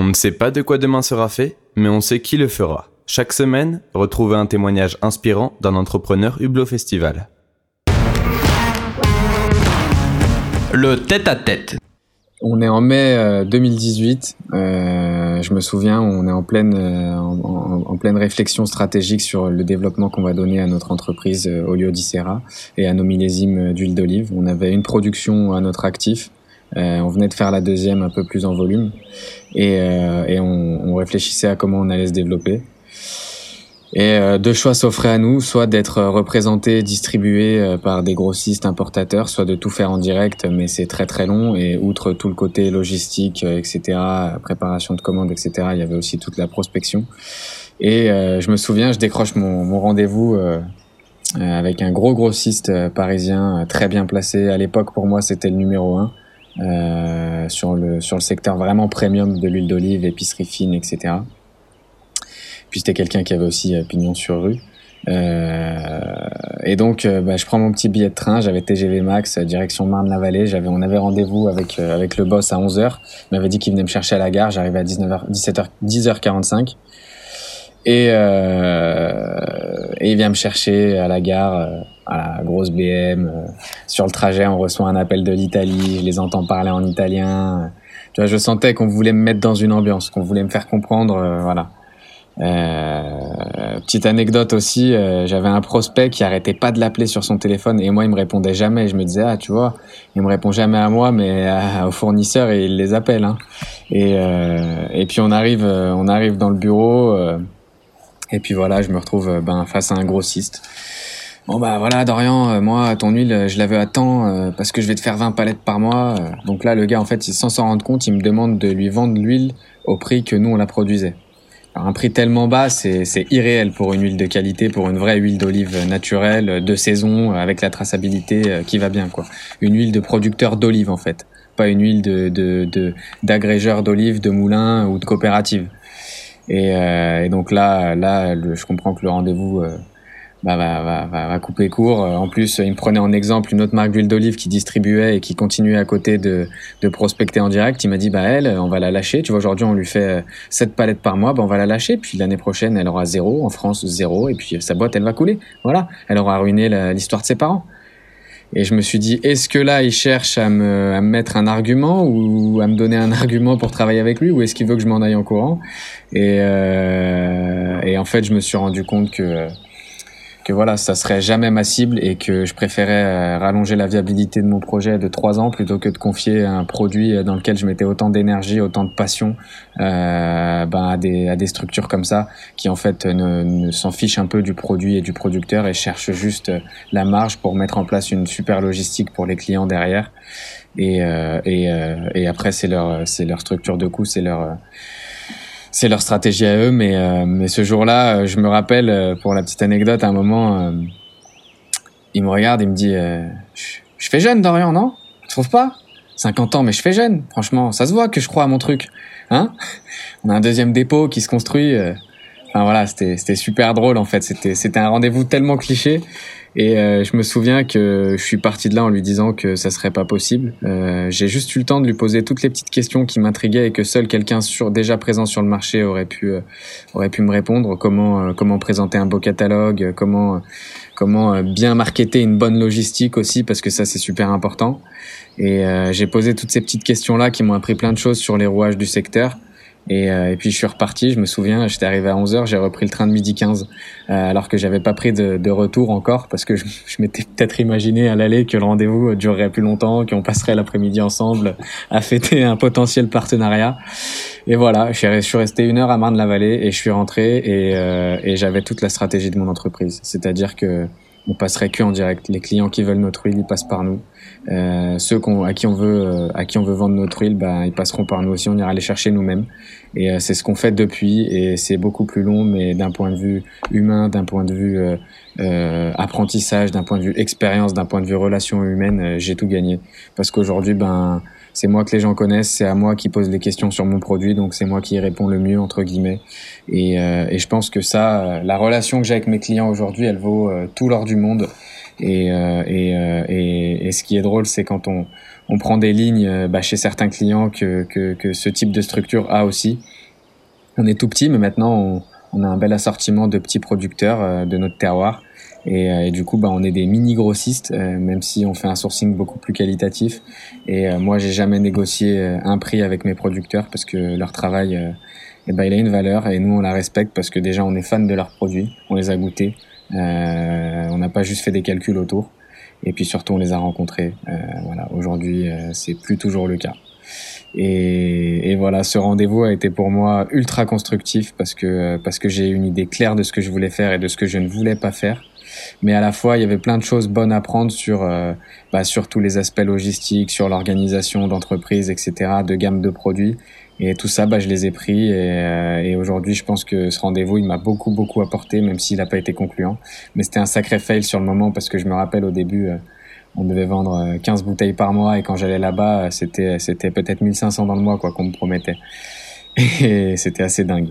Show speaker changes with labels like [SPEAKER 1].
[SPEAKER 1] On ne sait pas de quoi demain sera fait, mais on sait qui le fera. Chaque semaine, retrouvez un témoignage inspirant d'un entrepreneur Hublot Festival.
[SPEAKER 2] Le tête-à-tête.
[SPEAKER 3] On est en mai 2018. Euh, euh, je me souviens, on est en pleine, euh, en, pleine réflexion stratégique sur le développement qu'on va donner à notre entreprise Olio Dicera et à nos millésimes d'huile d'olive. On avait une production à notre actif. On venait de faire la deuxième un peu plus en volume et, et on, on, réfléchissait à comment on allait se développer. Et euh, deux choix s'offraient à nous, soit d'être euh, représenté, distribué euh, par des grossistes importateurs, soit de tout faire en direct, mais c'est très très long. Et outre tout le côté logistique, etc., préparation de commandes, etc., il y avait aussi toute la prospection. Et je me souviens, je décroche mon, mon rendez-vous avec un gros grossiste parisien très bien placé. À l'époque, pour moi, c'était le numéro un. Euh, sur le sur le secteur vraiment premium de l'huile d'olive, épicerie fine, etc. Puis c'était quelqu'un qui avait aussi euh, pignon sur rue. Euh, et donc, euh, bah, je prends mon petit billet de train. J'avais TGV Max direction Marne-la-Vallée. J'avais, on avait rendez-vous avec avec le boss à 11h. Il m'avait dit qu'il venait me chercher à la gare. J'arrivais à 19h, 17h, 10h45. Et, et il vient me chercher à la gare, à la grosse BM. sur le trajet, on reçoit un appel de l'Italie. Je les entends parler en italien. Tu vois, je sentais qu'on voulait me mettre dans une ambiance, qu'on voulait me faire comprendre, voilà. Euh, petite anecdote aussi, euh, j'avais un prospect qui arrêtait pas de l'appeler sur son téléphone et moi il me répondait jamais. Je me disais ah tu vois, il me répond jamais à moi mais à, aux fournisseurs et il les appelle. Hein. Et euh, et puis on arrive on arrive dans le bureau et puis voilà je me retrouve ben face à un grossiste. Bon bah voilà Dorian, moi ton huile je la veux à temps parce que je vais te faire 20 palettes par mois. donc là le gars en fait sans s'en rendre compte il me demande de lui vendre l'huile au prix que nous on la produisait un prix tellement bas, c'est irréel pour une huile de qualité, pour une vraie huile d'olive naturelle, de saison, avec la traçabilité euh, qui va bien, quoi. Une huile de producteur d'olive, en fait. Pas une huile de d'agrégeur d'olive, de moulin ou de coopérative. Et, euh, et, donc là, là, je comprends que le rendez-vous euh, bah, va, va, va, couper court. En plus, il me prenait en exemple une autre marque d'huile d'olive qui distribuait et qui continuait à côté de, de prospecter en direct. Il m'a dit, bah elle, on va la lâcher. Tu vois, aujourd'hui, on lui fait 7 palettes par mois, bah, on va la lâcher. Puis l'année prochaine, elle aura zéro. En France, zéro. Et puis sa boîte, elle va couler. Voilà. Elle aura ruiné l'histoire de ses parents. Et je me suis dit, est-ce que là, il cherche à me, à me mettre un argument ou à me donner un argument pour travailler avec lui? Ou est-ce qu'il veut que je m'en aille en courant? Et, euh, et en fait, je me suis rendu compte que que voilà, ça serait jamais ma cible et que je préférais euh, rallonger la viabilité de mon projet de trois ans plutôt que de confier un produit dans lequel je mettais autant d'énergie, autant de passion euh, ben à, des, à des structures comme ça qui en fait ne, s'en fichent un peu du produit et du producteur et cherchent juste la marge pour mettre en place une super logistique pour les clients derrière. Et, euh, et, euh, et après, c'est leur, c'est leur structure de coût, c'est leur c'est leur stratégie à eux. Mais, euh, mais ce jour-là, euh, je me rappelle, euh, pour la petite anecdote, à un moment, il me regarde, il me dit je, fais jeune, Dorian, non? Tu trouves pas? 50 ans, mais je fais jeune. Franchement, ça se voit que je crois à mon truc. Hein? On a un deuxième dépôt qui se construit. Enfin voilà, c'était super drôle en fait. C'était un rendez-vous tellement cliché et euh, je me souviens que je suis parti de là en lui disant que ça serait pas possible. Euh, j'ai juste eu le temps de lui poser toutes les petites questions qui m'intriguaient et que seul quelqu'un sur, déjà présent sur le marché aurait pu euh, aurait pu me répondre. Comment euh, comment présenter un beau catalogue, comment comment bien marketer une bonne logistique aussi parce que ça c'est super important. Et j'ai posé toutes ces petites questions là qui m'ont appris plein de choses sur les rouages du secteur. Et, euh, et, puis je suis reparti, je me souviens, j'étais arrivé à 11h, j'ai repris le train de midi 15, euh, alors que j'avais pas pris de, de, retour encore, parce que je, m'étais peut-être imaginé à l'aller que le rendez-vous durerait plus longtemps, qu'on passerait l'après-midi ensemble à fêter un potentiel partenariat. Et voilà, je suis resté une heure à Marne-la-Vallée et je suis rentré et, euh, et j'avais toute la stratégie de mon entreprise. C'est-à-dire que on passerait que en direct. Les clients qui veulent notre huile, ils passent par nous. Euh, ceux à qui on veut, euh, à qui on veut vendre notre huile, bah, ils passeront par nous aussi. On ira les chercher nous-mêmes. Et euh, c'est ce qu'on fait depuis. Et c'est beaucoup plus long, mais d'un point de vue humain, d'un point de vue euh, apprentissage, d'un point de vue expérience, d'un point de vue relation humaine, j'ai tout gagné. Parce qu'aujourd'hui, ben c'est moi que les gens connaissent, c'est à moi qui pose les questions sur mon produit, donc c'est moi qui y réponds le mieux entre guillemets. Et, euh, et je pense que ça, euh, la relation que j'ai avec mes clients aujourd'hui, elle vaut euh, tout l'or du monde. Et, et, et, et, ce qui est drôle, c'est quand on, on prend des lignes bah, chez certains clients que, que, que, ce type de structure a aussi. On est tout petit, mais maintenant on, on a un bel assortiment de petits producteurs de notre terroir. Et, et, du coup, bah, on est des mini grossistes, même si on fait un sourcing beaucoup plus qualitatif. Et moi, j'ai jamais négocié un prix avec mes producteurs parce que leur travail et ben, il a une valeur et nous on la respecte parce que déjà on est fan de leurs produits, on les a goûtés, euh, on n'a pas juste fait des calculs autour et puis surtout on les a rencontrés. Euh, voilà, aujourd'hui euh, c'est plus toujours le cas. Et, et voilà, ce rendez-vous a été pour moi ultra constructif parce que parce que j'ai une idée claire de ce que je voulais faire et de ce que je ne voulais pas faire mais à la fois il y avait plein de choses bonnes à prendre sur euh, bah, sur tous les aspects logistiques, sur l'organisation d'entreprise, etc., de gamme de produits. Et tout ça, bah, je les ai pris et, euh, et aujourd'hui, je pense que ce rendez-vous, il m'a beaucoup, beaucoup apporté, même s'il n'a pas été concluant. Mais c'était un sacré fail sur le moment parce que je me rappelle au début, euh, on devait vendre 15 bouteilles par mois et quand j'allais là-bas, c'était, c'était peut-être 1500 dans le mois, quoi, qu'on me promettait. Et c'était assez dingue.